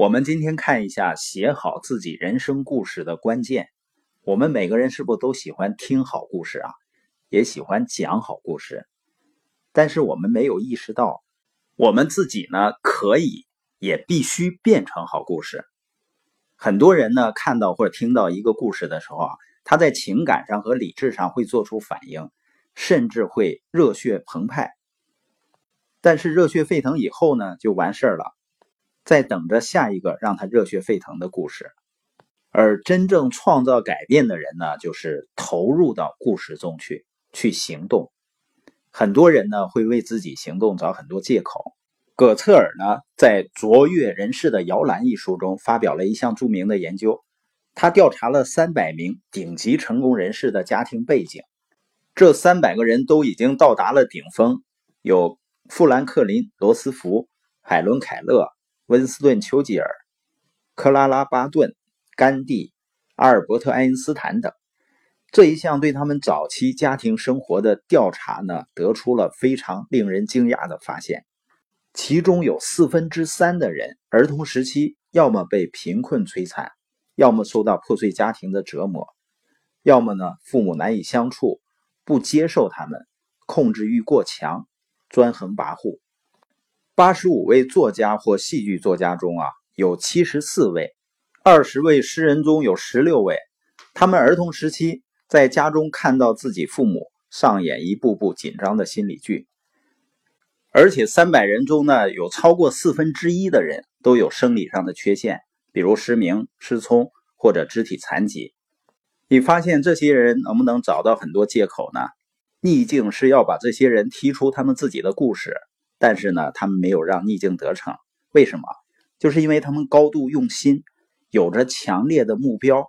我们今天看一下写好自己人生故事的关键。我们每个人是不是都喜欢听好故事啊？也喜欢讲好故事，但是我们没有意识到，我们自己呢可以也必须变成好故事。很多人呢看到或者听到一个故事的时候啊，他在情感上和理智上会做出反应，甚至会热血澎湃。但是热血沸腾以后呢，就完事儿了。在等着下一个让他热血沸腾的故事，而真正创造改变的人呢，就是投入到故事中去，去行动。很多人呢会为自己行动找很多借口。葛策尔呢在《卓越人士的摇篮》一书中发表了一项著名的研究，他调查了三百名顶级成功人士的家庭背景，这三百个人都已经到达了顶峰，有富兰克林、罗斯福、海伦·凯勒。温斯顿·丘吉尔、克拉拉·巴顿、甘地、阿尔伯特·爱因斯坦等，这一项对他们早期家庭生活的调查呢，得出了非常令人惊讶的发现。其中有四分之三的人，儿童时期要么被贫困摧残，要么受到破碎家庭的折磨，要么呢父母难以相处，不接受他们，控制欲过强，专横跋扈。八十五位作家或戏剧作家中啊，有七十四位；二十位诗人中有十六位，他们儿童时期在家中看到自己父母上演一步步紧张的心理剧。而且三百人中呢，有超过四分之一的人都有生理上的缺陷，比如失明、失聪或者肢体残疾。你发现这些人能不能找到很多借口呢？逆境是要把这些人踢出他们自己的故事。但是呢，他们没有让逆境得逞，为什么？就是因为他们高度用心，有着强烈的目标，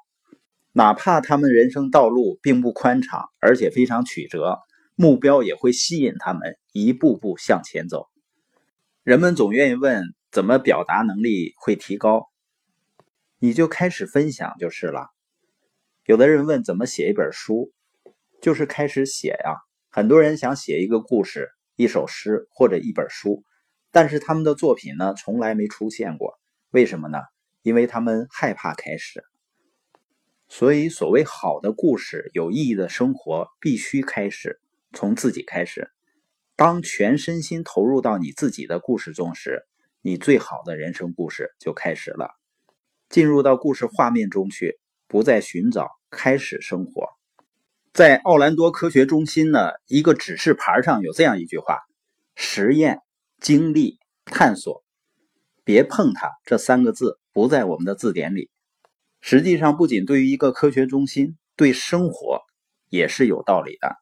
哪怕他们人生道路并不宽敞，而且非常曲折，目标也会吸引他们一步步向前走。人们总愿意问，怎么表达能力会提高？你就开始分享就是了。有的人问怎么写一本书，就是开始写呀。很多人想写一个故事。一首诗或者一本书，但是他们的作品呢，从来没出现过。为什么呢？因为他们害怕开始。所以，所谓好的故事、有意义的生活，必须开始从自己开始。当全身心投入到你自己的故事中时，你最好的人生故事就开始了。进入到故事画面中去，不再寻找，开始生活。在奥兰多科学中心呢，一个指示牌上有这样一句话：“实验、经历、探索，别碰它。”这三个字不在我们的字典里。实际上，不仅对于一个科学中心，对生活也是有道理的。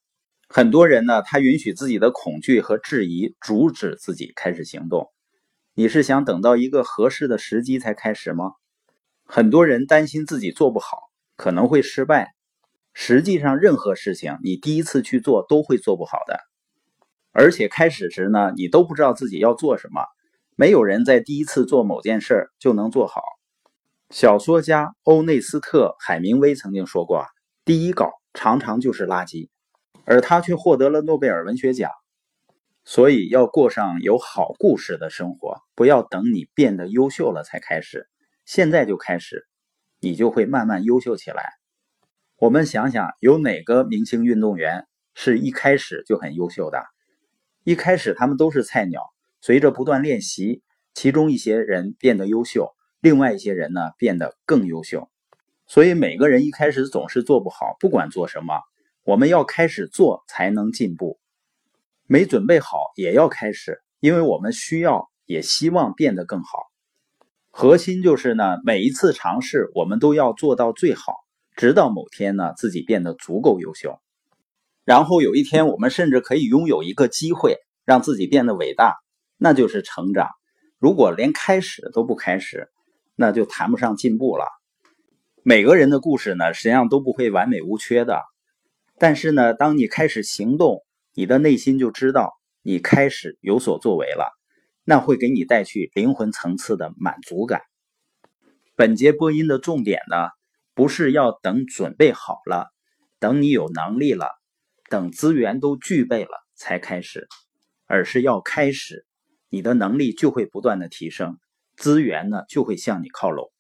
很多人呢，他允许自己的恐惧和质疑阻止自己开始行动。你是想等到一个合适的时机才开始吗？很多人担心自己做不好，可能会失败。实际上，任何事情你第一次去做都会做不好的，而且开始时呢，你都不知道自己要做什么。没有人在第一次做某件事就能做好。小说家欧内斯特·海明威曾经说过：“啊，第一稿常常就是垃圾。”而他却获得了诺贝尔文学奖。所以，要过上有好故事的生活，不要等你变得优秀了才开始，现在就开始，你就会慢慢优秀起来。我们想想，有哪个明星运动员是一开始就很优秀的？一开始他们都是菜鸟，随着不断练习，其中一些人变得优秀，另外一些人呢变得更优秀。所以每个人一开始总是做不好，不管做什么，我们要开始做才能进步。没准备好也要开始，因为我们需要也希望变得更好。核心就是呢，每一次尝试我们都要做到最好。直到某天呢，自己变得足够优秀，然后有一天，我们甚至可以拥有一个机会，让自己变得伟大，那就是成长。如果连开始都不开始，那就谈不上进步了。每个人的故事呢，实际上都不会完美无缺的，但是呢，当你开始行动，你的内心就知道你开始有所作为了，那会给你带去灵魂层次的满足感。本节播音的重点呢？不是要等准备好了，等你有能力了，等资源都具备了才开始，而是要开始，你的能力就会不断的提升，资源呢就会向你靠拢。